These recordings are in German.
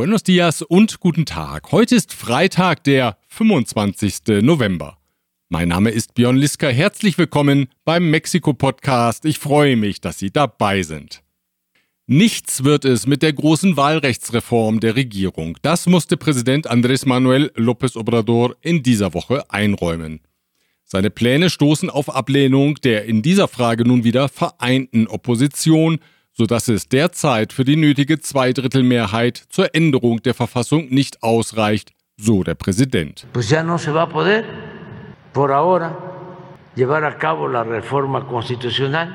Buenos dias und guten Tag. Heute ist Freitag, der 25. November. Mein Name ist Björn Liska. Herzlich willkommen beim Mexiko-Podcast. Ich freue mich, dass Sie dabei sind. Nichts wird es mit der großen Wahlrechtsreform der Regierung. Das musste Präsident Andrés Manuel López Obrador in dieser Woche einräumen. Seine Pläne stoßen auf Ablehnung der in dieser Frage nun wieder vereinten Opposition – sodass es derzeit für die nötige Zweidrittelmehrheit zur Änderung der Verfassung nicht ausreicht, so der Präsident. Pues ya no se va a poder por ahora llevar a cabo la reforma constitucional.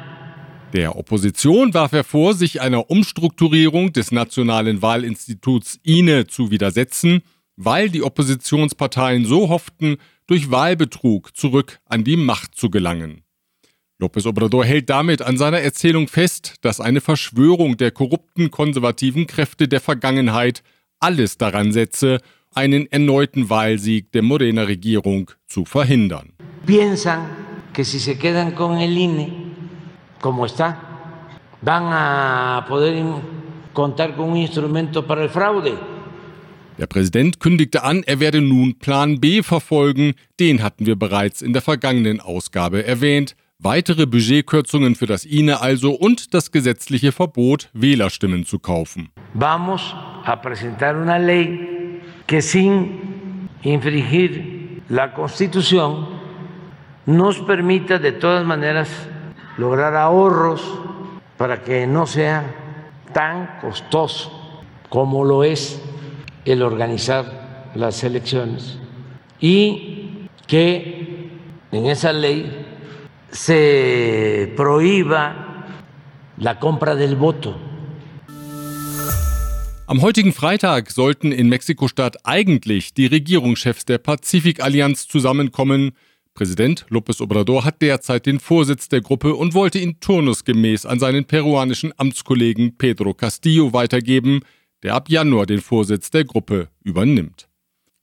Der Opposition warf er vor, sich einer Umstrukturierung des Nationalen Wahlinstituts INE zu widersetzen, weil die Oppositionsparteien so hofften, durch Wahlbetrug zurück an die Macht zu gelangen. López Obrador hält damit an seiner Erzählung fest, dass eine Verschwörung der korrupten konservativen Kräfte der Vergangenheit alles daran setze, einen erneuten Wahlsieg der Morena-Regierung zu verhindern. Piensan que si se quedan con el INE como está, van a poder contar con un instrumento para el fraude. Der Präsident kündigte an, er werde nun Plan B verfolgen, den hatten wir bereits in der vergangenen Ausgabe erwähnt weitere Budgetkürzungen für das INE also und das gesetzliche Verbot, Wählerstimmen zu kaufen. Vamos a presentar una ley que sin infringir la Constitución nos permita de todas maneras lograr ahorros para que no sea tan costoso como lo es el organizar las elecciones y que en esa ley se prohíba la compra del voto. Am heutigen Freitag sollten in Mexiko-Stadt eigentlich die Regierungschefs der Pazifikallianz zusammenkommen. Präsident López Obrador hat derzeit den Vorsitz der Gruppe und wollte ihn turnusgemäß an seinen peruanischen Amtskollegen Pedro Castillo weitergeben, der ab Januar den Vorsitz der Gruppe übernimmt.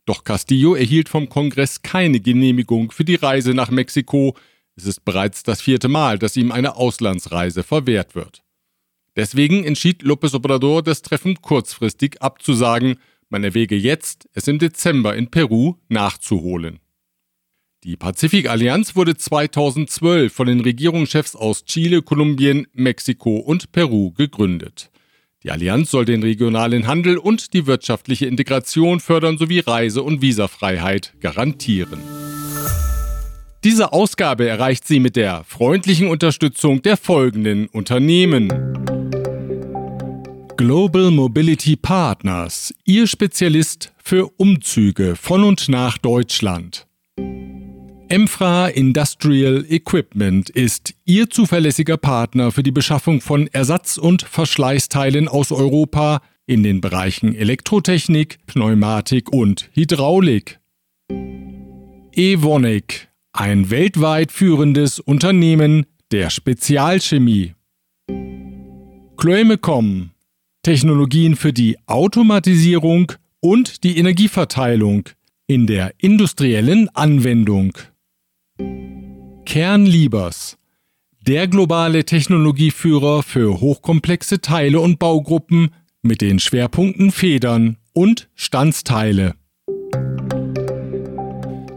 Doch Castillo erhielt vom Kongress keine Genehmigung für die Reise nach Mexiko, es ist bereits das vierte Mal, dass ihm eine Auslandsreise verwehrt wird. Deswegen entschied López Obrador, das Treffen kurzfristig abzusagen. Man erwäge jetzt, es im Dezember in Peru nachzuholen. Die Pazifikallianz wurde 2012 von den Regierungschefs aus Chile, Kolumbien, Mexiko und Peru gegründet. Die Allianz soll den regionalen Handel und die wirtschaftliche Integration fördern sowie Reise- und Visafreiheit garantieren. Diese Ausgabe erreicht sie mit der freundlichen Unterstützung der folgenden Unternehmen. Global Mobility Partners, Ihr Spezialist für Umzüge von und nach Deutschland. Emfra Industrial Equipment ist Ihr zuverlässiger Partner für die Beschaffung von Ersatz- und Verschleißteilen aus Europa in den Bereichen Elektrotechnik, Pneumatik und Hydraulik. Evonik ein weltweit führendes Unternehmen der Spezialchemie. Chloemecom, Technologien für die Automatisierung und die Energieverteilung in der industriellen Anwendung. Kernliebers, der globale Technologieführer für hochkomplexe Teile und Baugruppen mit den Schwerpunkten Federn und Standsteile.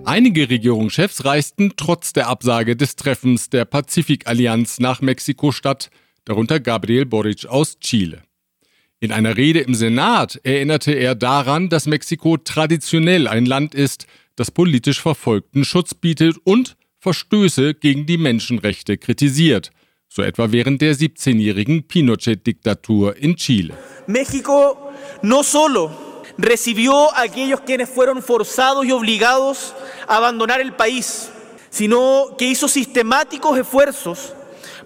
Einige Regierungschefs reisten trotz der Absage des Treffens der Pazifikallianz nach Mexiko-Stadt, darunter Gabriel Boric aus Chile. In einer Rede im Senat erinnerte er daran, dass Mexiko traditionell ein Land ist, das politisch Verfolgten Schutz bietet und Verstöße gegen die Menschenrechte kritisiert, so etwa während der 17-jährigen Pinochet-Diktatur in Chile. Mexiko no solo recibió a aquellos quienes fueron forzados y obligados a abandonar el país, sino que hizo sistemáticos esfuerzos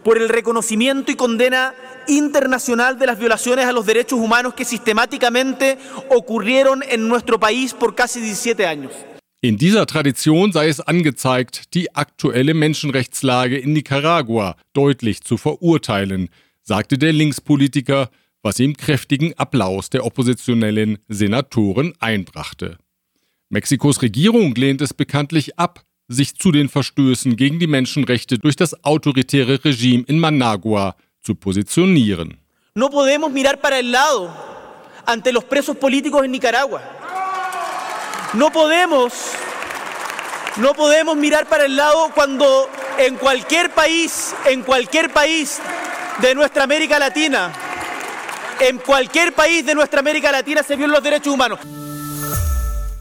por el reconocimiento y condena internacional de las violaciones a los derechos humanos que sistemáticamente ocurrieron en nuestro país por casi 17 años. In dieser Tradition sei es angezeigt, die aktuelle Menschenrechtslage in Nicaragua deutlich zu verurteilen, sagte der Linkspolitiker was ihm kräftigen Applaus der oppositionellen Senatoren einbrachte. Mexikos Regierung lehnt es bekanntlich ab, sich zu den Verstößen gegen die Menschenrechte durch das autoritäre Regime in Managua zu positionieren. No podemos mirar para el lado ante los presos políticos en Nicaragua. No podemos, no podemos mirar para el lado cuando en cualquier país, en cualquier país de nuestra América Latina, en cualquier país de nuestra América Latina se violan los derechos humanos.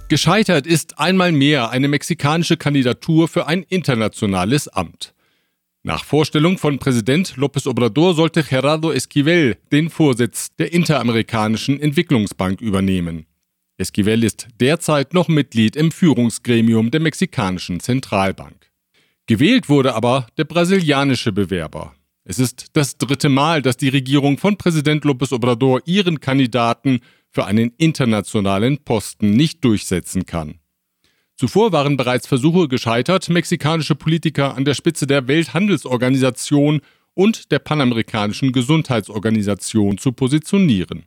Gescheitert ist einmal mehr eine mexikanische Kandidatur für ein internationales Amt. Nach Vorstellung von Präsident López Obrador sollte Gerardo Esquivel den Vorsitz der Interamerikanischen Entwicklungsbank übernehmen. Esquivel ist derzeit noch Mitglied im Führungsgremium der mexikanischen Zentralbank. Gewählt wurde aber der brasilianische Bewerber. Es ist das dritte Mal, dass die Regierung von Präsident López Obrador ihren Kandidaten für einen internationalen Posten nicht durchsetzen kann. Zuvor waren bereits Versuche gescheitert, mexikanische Politiker an der Spitze der Welthandelsorganisation und der Panamerikanischen Gesundheitsorganisation zu positionieren.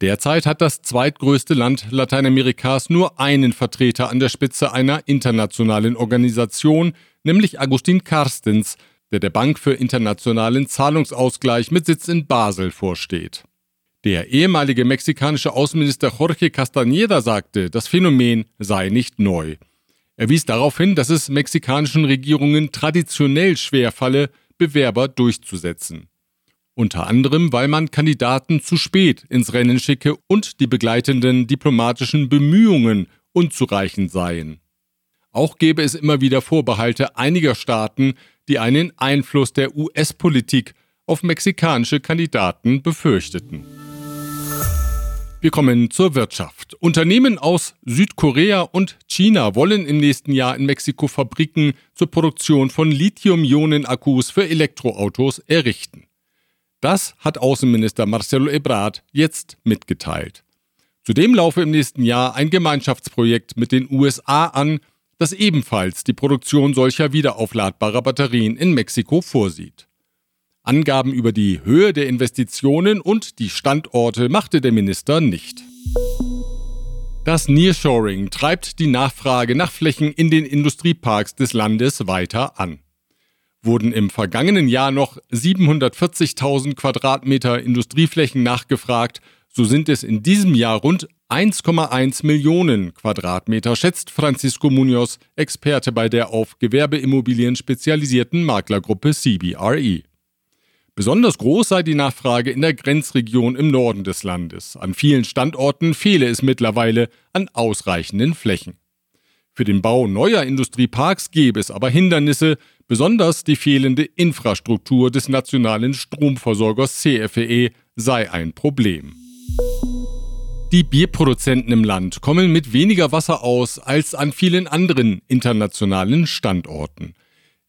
Derzeit hat das zweitgrößte Land Lateinamerikas nur einen Vertreter an der Spitze einer internationalen Organisation, nämlich Agustin Carstens, der der Bank für internationalen Zahlungsausgleich mit Sitz in Basel vorsteht. Der ehemalige mexikanische Außenminister Jorge Castañeda sagte, das Phänomen sei nicht neu. Er wies darauf hin, dass es mexikanischen Regierungen traditionell schwerfalle, Bewerber durchzusetzen. Unter anderem, weil man Kandidaten zu spät ins Rennen schicke und die begleitenden diplomatischen Bemühungen unzureichend seien. Auch gäbe es immer wieder Vorbehalte einiger Staaten, die einen Einfluss der US-Politik auf mexikanische Kandidaten befürchteten. Wir kommen zur Wirtschaft. Unternehmen aus Südkorea und China wollen im nächsten Jahr in Mexiko Fabriken zur Produktion von Lithium-Ionen-Akkus für Elektroautos errichten. Das hat Außenminister Marcelo Ebrard jetzt mitgeteilt. Zudem laufe im nächsten Jahr ein Gemeinschaftsprojekt mit den USA an, das ebenfalls die Produktion solcher wiederaufladbarer Batterien in Mexiko vorsieht. Angaben über die Höhe der Investitionen und die Standorte machte der Minister nicht. Das Nearshoring treibt die Nachfrage nach Flächen in den Industrieparks des Landes weiter an. Wurden im vergangenen Jahr noch 740.000 Quadratmeter Industrieflächen nachgefragt, so sind es in diesem Jahr rund 1,1 Millionen Quadratmeter, schätzt Francisco Munoz, Experte bei der auf Gewerbeimmobilien spezialisierten Maklergruppe CBRE. Besonders groß sei die Nachfrage in der Grenzregion im Norden des Landes. An vielen Standorten fehle es mittlerweile an ausreichenden Flächen. Für den Bau neuer Industrieparks gäbe es aber Hindernisse, besonders die fehlende Infrastruktur des nationalen Stromversorgers CFE e sei ein Problem. Die Bierproduzenten im Land kommen mit weniger Wasser aus als an vielen anderen internationalen Standorten.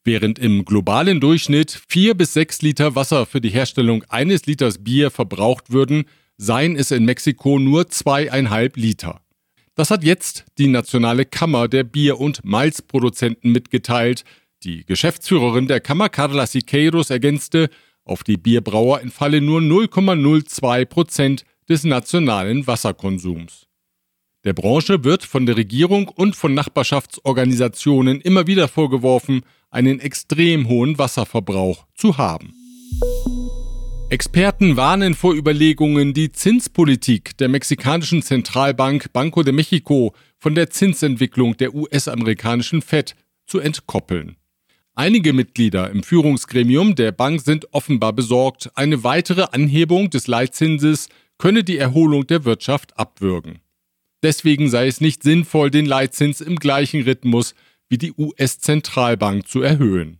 Während im globalen Durchschnitt vier bis sechs Liter Wasser für die Herstellung eines Liters Bier verbraucht würden, seien es in Mexiko nur zweieinhalb Liter. Das hat jetzt die Nationale Kammer der Bier- und Malzproduzenten mitgeteilt. Die Geschäftsführerin der Kammer Carla Siqueiros ergänzte, auf die Bierbrauer entfalle nur 0,02 Prozent des nationalen Wasserkonsums. Der Branche wird von der Regierung und von Nachbarschaftsorganisationen immer wieder vorgeworfen, einen extrem hohen Wasserverbrauch zu haben. Experten warnen vor Überlegungen, die Zinspolitik der mexikanischen Zentralbank Banco de Mexico von der Zinsentwicklung der US-amerikanischen Fed zu entkoppeln. Einige Mitglieder im Führungsgremium der Bank sind offenbar besorgt, eine weitere Anhebung des Leitzinses könne die Erholung der Wirtschaft abwürgen. Deswegen sei es nicht sinnvoll, den Leitzins im gleichen Rhythmus wie die US-Zentralbank zu erhöhen.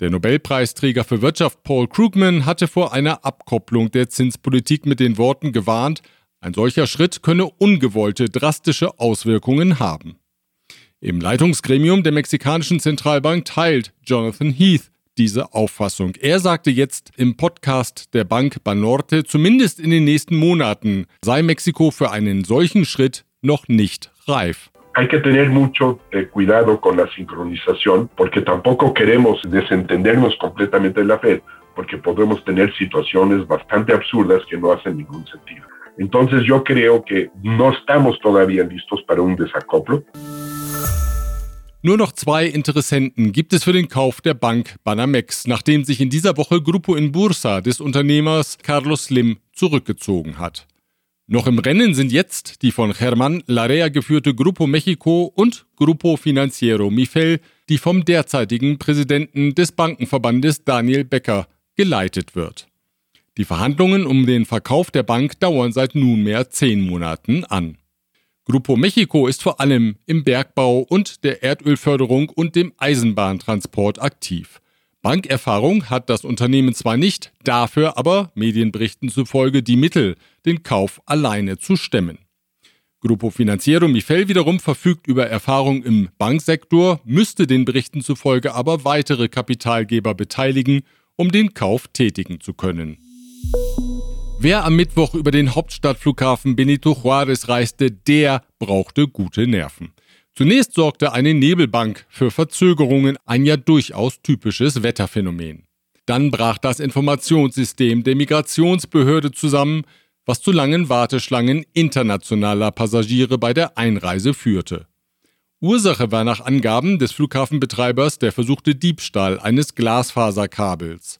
Der Nobelpreisträger für Wirtschaft Paul Krugman hatte vor einer Abkopplung der Zinspolitik mit den Worten gewarnt, ein solcher Schritt könne ungewollte drastische Auswirkungen haben. Im Leitungsgremium der mexikanischen Zentralbank teilt Jonathan Heath diese Auffassung. Er sagte jetzt im Podcast der Bank Banorte, zumindest in den nächsten Monaten sei Mexiko für einen solchen Schritt noch nicht reif. hay que tener mucho eh, cuidado con la sincronización porque tampoco queremos desentendernos completamente de la Fed porque podemos tener situaciones bastante absurdas que no hacen ningún sentido. Entonces yo creo que no estamos todavía listos para un desacoplo. Nur noch zwei Interessenten gibt es für den Kauf der Bank Banamex, nachdem sich in dieser Woche Grupo in Bursa des Unternehmers Carlos Slim zurückgezogen hat. Noch im Rennen sind jetzt die von Germán Larrea geführte Grupo Mexico und Grupo Financiero Mifel, die vom derzeitigen Präsidenten des Bankenverbandes Daniel Becker geleitet wird. Die Verhandlungen um den Verkauf der Bank dauern seit nunmehr zehn Monaten an. Grupo Mexico ist vor allem im Bergbau und der Erdölförderung und dem Eisenbahntransport aktiv. Bankerfahrung hat das Unternehmen zwar nicht, dafür aber Medienberichten zufolge die Mittel, den Kauf alleine zu stemmen. Grupo Financiero Mifel wiederum verfügt über Erfahrung im Banksektor, müsste den Berichten zufolge aber weitere Kapitalgeber beteiligen, um den Kauf tätigen zu können. Wer am Mittwoch über den Hauptstadtflughafen Benito Juárez reiste, der brauchte gute Nerven. Zunächst sorgte eine Nebelbank für Verzögerungen, ein ja durchaus typisches Wetterphänomen. Dann brach das Informationssystem der Migrationsbehörde zusammen, was zu langen Warteschlangen internationaler Passagiere bei der Einreise führte. Ursache war nach Angaben des Flughafenbetreibers der versuchte Diebstahl eines Glasfaserkabels.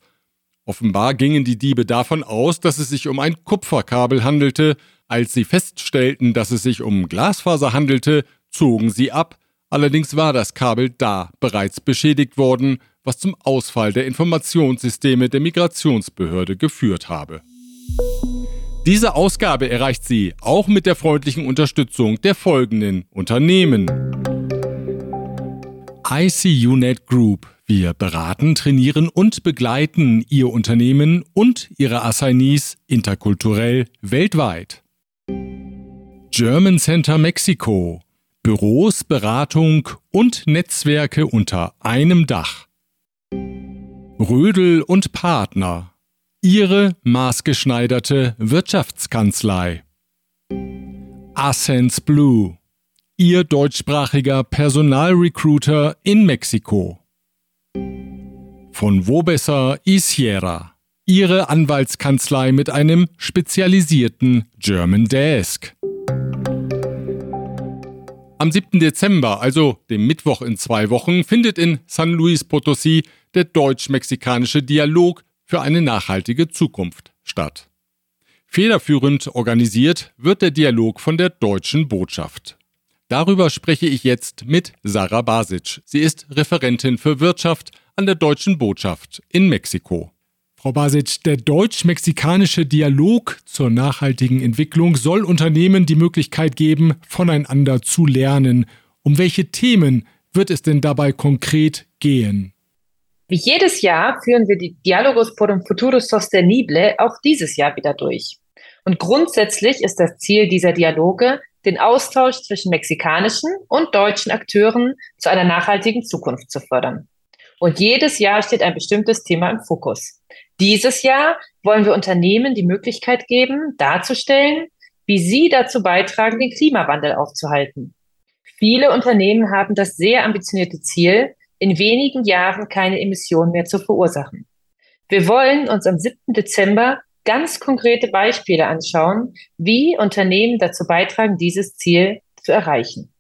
Offenbar gingen die Diebe davon aus, dass es sich um ein Kupferkabel handelte. Als sie feststellten, dass es sich um Glasfaser handelte, zogen sie ab. Allerdings war das Kabel da bereits beschädigt worden, was zum Ausfall der Informationssysteme der Migrationsbehörde geführt habe. Diese Ausgabe erreicht sie auch mit der freundlichen Unterstützung der folgenden Unternehmen. ICUNet Group wir beraten, trainieren und begleiten Ihr Unternehmen und Ihre Assignees interkulturell weltweit. German Center Mexiko. Büros, Beratung und Netzwerke unter einem Dach. Rödel und Partner. Ihre maßgeschneiderte Wirtschaftskanzlei. Ascens Blue. Ihr deutschsprachiger Personalrecruiter in Mexiko von Wobesser Isiera. Ihre Anwaltskanzlei mit einem spezialisierten German Desk. Am 7. Dezember, also dem Mittwoch in zwei Wochen, findet in San Luis Potosí der deutsch-mexikanische Dialog für eine nachhaltige Zukunft statt. Federführend organisiert wird der Dialog von der deutschen Botschaft. Darüber spreche ich jetzt mit Sarah Basic. Sie ist Referentin für Wirtschaft an der deutschen Botschaft in Mexiko. Frau Basic, der deutsch-mexikanische Dialog zur nachhaltigen Entwicklung soll Unternehmen die Möglichkeit geben, voneinander zu lernen. Um welche Themen wird es denn dabei konkret gehen? Wie jedes Jahr führen wir die Dialogos por un futuro sostenible auch dieses Jahr wieder durch. Und grundsätzlich ist das Ziel dieser Dialoge, den Austausch zwischen mexikanischen und deutschen Akteuren zu einer nachhaltigen Zukunft zu fördern. Und jedes Jahr steht ein bestimmtes Thema im Fokus. Dieses Jahr wollen wir Unternehmen die Möglichkeit geben, darzustellen, wie sie dazu beitragen, den Klimawandel aufzuhalten. Viele Unternehmen haben das sehr ambitionierte Ziel, in wenigen Jahren keine Emissionen mehr zu verursachen. Wir wollen uns am 7. Dezember ganz konkrete Beispiele anschauen, wie Unternehmen dazu beitragen, dieses Ziel zu erreichen.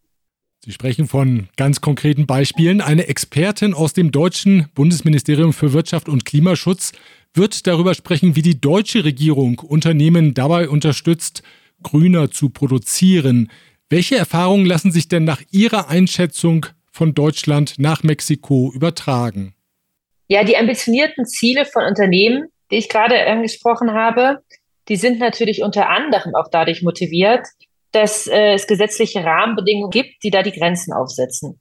Sie sprechen von ganz konkreten Beispielen. Eine Expertin aus dem deutschen Bundesministerium für Wirtschaft und Klimaschutz wird darüber sprechen, wie die deutsche Regierung Unternehmen dabei unterstützt, grüner zu produzieren. Welche Erfahrungen lassen sich denn nach Ihrer Einschätzung von Deutschland nach Mexiko übertragen? Ja, die ambitionierten Ziele von Unternehmen, die ich gerade angesprochen habe, die sind natürlich unter anderem auch dadurch motiviert, dass äh, es gesetzliche Rahmenbedingungen gibt, die da die Grenzen aufsetzen.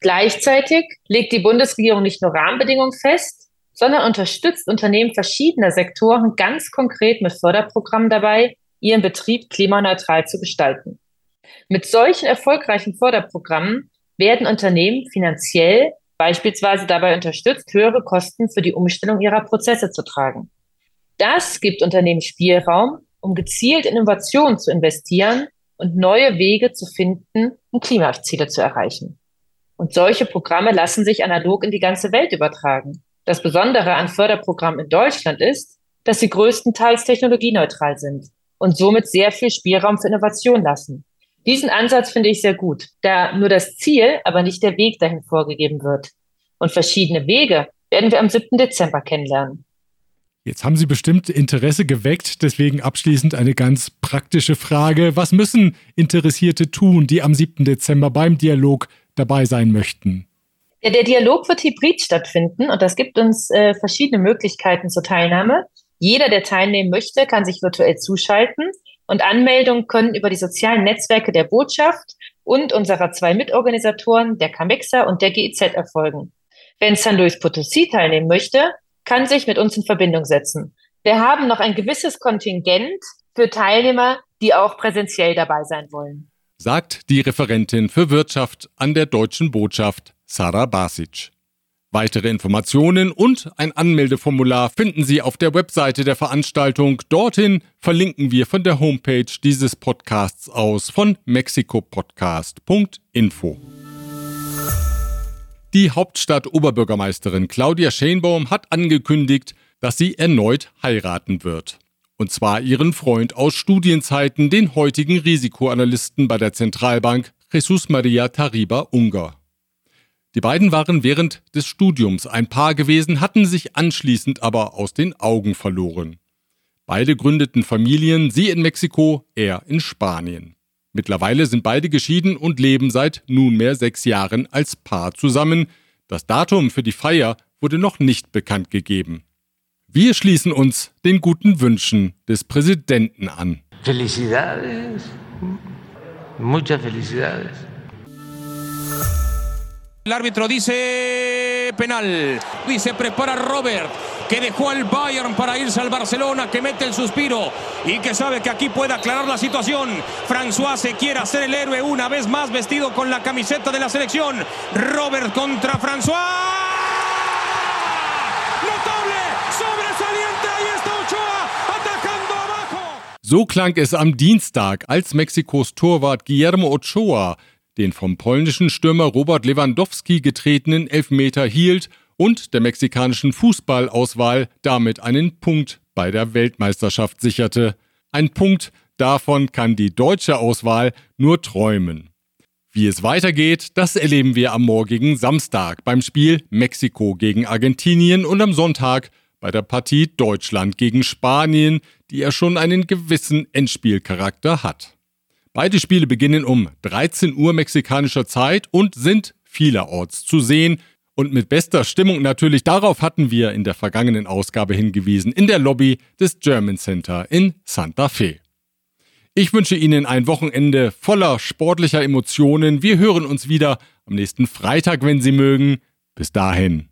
Gleichzeitig legt die Bundesregierung nicht nur Rahmenbedingungen fest, sondern unterstützt Unternehmen verschiedener Sektoren ganz konkret mit Förderprogrammen dabei, ihren Betrieb klimaneutral zu gestalten. Mit solchen erfolgreichen Förderprogrammen werden Unternehmen finanziell beispielsweise dabei unterstützt, höhere Kosten für die Umstellung ihrer Prozesse zu tragen. Das gibt Unternehmen Spielraum, um gezielt in Innovationen zu investieren und neue Wege zu finden, um Klimaziele zu erreichen. Und solche Programme lassen sich analog in die ganze Welt übertragen. Das Besondere an Förderprogrammen in Deutschland ist, dass sie größtenteils technologieneutral sind und somit sehr viel Spielraum für Innovation lassen. Diesen Ansatz finde ich sehr gut, da nur das Ziel, aber nicht der Weg dahin vorgegeben wird. Und verschiedene Wege werden wir am 7. Dezember kennenlernen. Jetzt haben Sie bestimmt Interesse geweckt, deswegen abschließend eine ganz praktische Frage. Was müssen Interessierte tun, die am 7. Dezember beim Dialog dabei sein möchten? Ja, der Dialog wird hybrid stattfinden und das gibt uns äh, verschiedene Möglichkeiten zur Teilnahme. Jeder, der teilnehmen möchte, kann sich virtuell zuschalten und Anmeldungen können über die sozialen Netzwerke der Botschaft und unserer zwei Mitorganisatoren, der CAMEXA und der GIZ, erfolgen. Wenn San Luis Potosí teilnehmen möchte, kann sich mit uns in Verbindung setzen. Wir haben noch ein gewisses Kontingent für Teilnehmer, die auch präsentiell dabei sein wollen. Sagt die Referentin für Wirtschaft an der Deutschen Botschaft Sarah Basic. Weitere Informationen und ein Anmeldeformular finden Sie auf der Webseite der Veranstaltung. Dorthin verlinken wir von der Homepage dieses Podcasts aus von mexikopodcast.info. Die Hauptstadt-Oberbürgermeisterin Claudia Schenbaum hat angekündigt, dass sie erneut heiraten wird. Und zwar ihren Freund aus Studienzeiten, den heutigen Risikoanalysten bei der Zentralbank Jesus Maria Tariba Unger. Die beiden waren während des Studiums ein Paar gewesen, hatten sich anschließend aber aus den Augen verloren. Beide gründeten Familien, sie in Mexiko, er in Spanien. Mittlerweile sind beide geschieden und leben seit nunmehr sechs Jahren als Paar zusammen. Das Datum für die Feier wurde noch nicht bekannt gegeben. Wir schließen uns den guten Wünschen des Präsidenten an. Felicidades. Muchas felicidades. El árbitro dice penal. Dice prepara Robert, que dejó al Bayern para irse al Barcelona, que mete el suspiro y que sabe que aquí puede aclarar la situación. François se quiere hacer el héroe una vez más vestido con la camiseta de la selección. Robert contra François. So klang es am Dienstag, als Mexikos Torwart Guillermo Ochoa den vom polnischen Stürmer Robert Lewandowski getretenen Elfmeter hielt und der mexikanischen Fußballauswahl damit einen Punkt bei der Weltmeisterschaft sicherte. Ein Punkt, davon kann die deutsche Auswahl nur träumen. Wie es weitergeht, das erleben wir am morgigen Samstag beim Spiel Mexiko gegen Argentinien und am Sonntag bei der Partie Deutschland gegen Spanien, die ja schon einen gewissen Endspielcharakter hat. Beide Spiele beginnen um 13 Uhr mexikanischer Zeit und sind vielerorts zu sehen. Und mit bester Stimmung natürlich, darauf hatten wir in der vergangenen Ausgabe hingewiesen, in der Lobby des German Center in Santa Fe. Ich wünsche Ihnen ein Wochenende voller sportlicher Emotionen. Wir hören uns wieder am nächsten Freitag, wenn Sie mögen. Bis dahin.